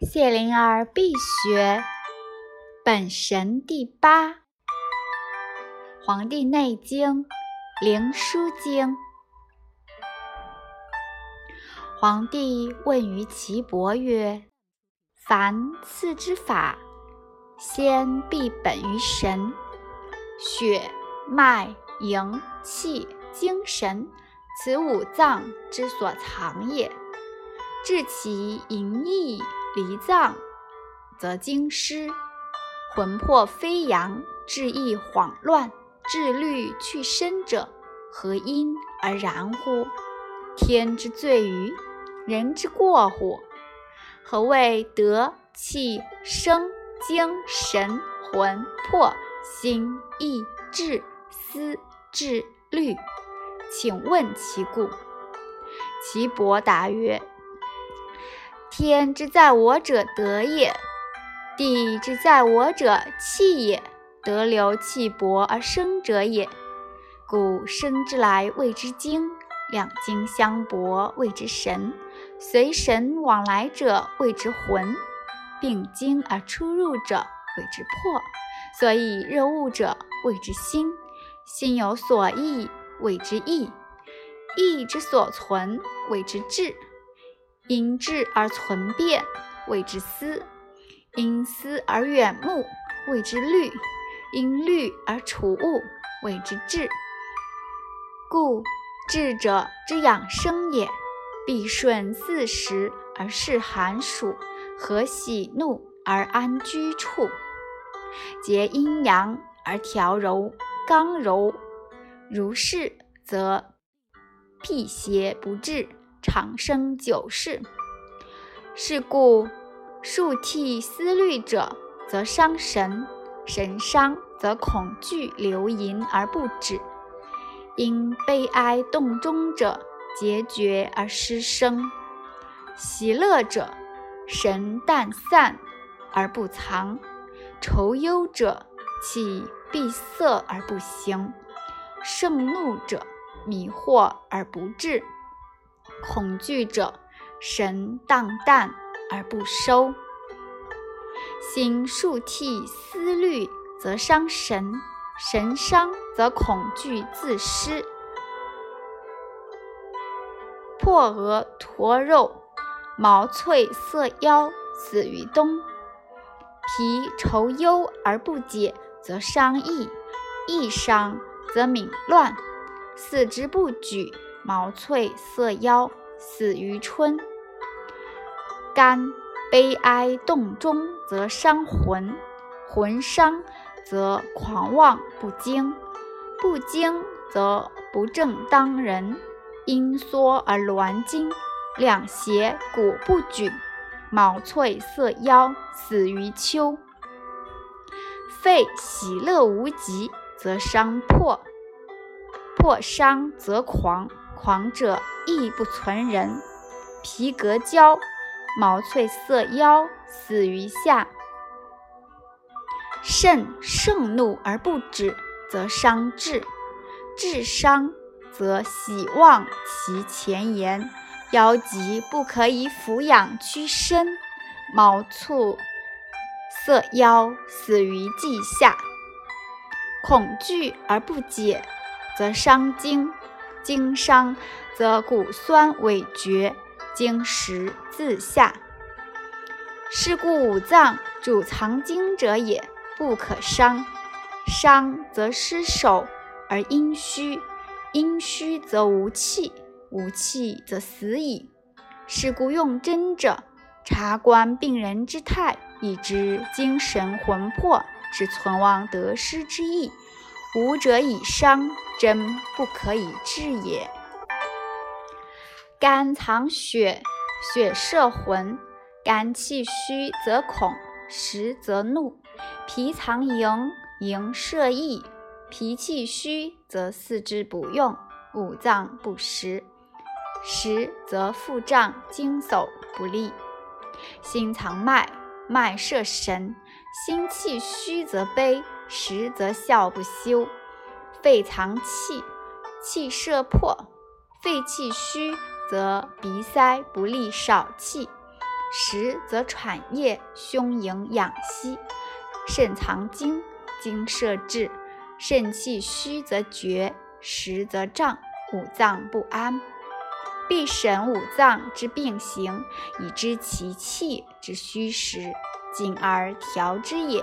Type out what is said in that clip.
谢灵儿必学本神第八，《黄帝内经·灵枢经》。皇帝问于岐伯曰：“凡次之法，先必本于神，血脉营气精神，此五脏之所藏也。治其营溢。”离脏，则精失；魂魄飞扬，志意恍乱，志虑去身者，何因而然乎？天之罪于人之过乎？何谓德、气、生、精、神、魂、魄、心、意、志、思、志、虑？请问其故。岐伯答曰。天之在我者德也，地之在我者气也。德流气薄而生者也，故生之来谓之精，两精相搏谓之神，随神往来者谓之魂，并精而出入者谓之魄。所以热物者谓之心，心有所忆谓之意，意之所存谓之志。因志而存变，谓之思；因思而远目，谓之虑；因虑而处物，谓之智。故智者之养生也，必顺四时而适寒暑，和喜怒而安居处，结阴阳而调柔刚柔。如是，则辟邪不至。长生久视。是故数涕思虑者，则伤神；神伤，则恐惧流淫而不止；因悲哀动中者，结绝而失声；喜乐者，神淡散而不藏；愁忧者，气闭塞而不行；盛怒者，迷惑而不至。恐惧者，神荡淡而不收；心数涕思虑，则伤神；神伤，则恐惧自失。破额驼肉，毛脆色腰，死于冬。脾愁忧而不解，则伤意；意伤，则敏乱；四肢不举。毛脆色腰，死于春。肝悲哀动中，则伤魂；魂伤，则狂妄不惊；不惊，则不正当人。阴缩而挛筋，两胁骨不举。毛脆色腰，死于秋。肺喜乐无极，则伤魄；魄伤，则狂。狂者亦不存人，皮革焦，毛脆色腰，死于下。肾盛怒而不止，则伤志；志伤，则喜忘其前言。腰疾不可以俯仰屈伸，毛促色腰，死于季夏。恐惧而不解，则伤精。经伤，则骨酸萎绝，经实自下。是故五脏主藏精者也，不可伤。伤则失守而阴虚，阴虚则无气，无气则死矣。是故用针者，察观病人之态，以知精神魂魄之存亡得失之意。无者以伤。真不可以治也。肝藏血，血摄魂；肝气虚则恐，实则怒；脾藏营，营摄意；脾气虚则四肢不用，五脏不实；实则腹胀惊悚不利。心藏脉，脉摄神；心气虚则悲，实则笑不休。肺藏气，气摄魄；肺气虚则鼻塞不利，少气；实则喘液，胸盈养息；肾藏精，精摄志；肾气虚则厥，实则胀，五脏不安。必审五脏之病形，以知其气之虚实，进而调之也。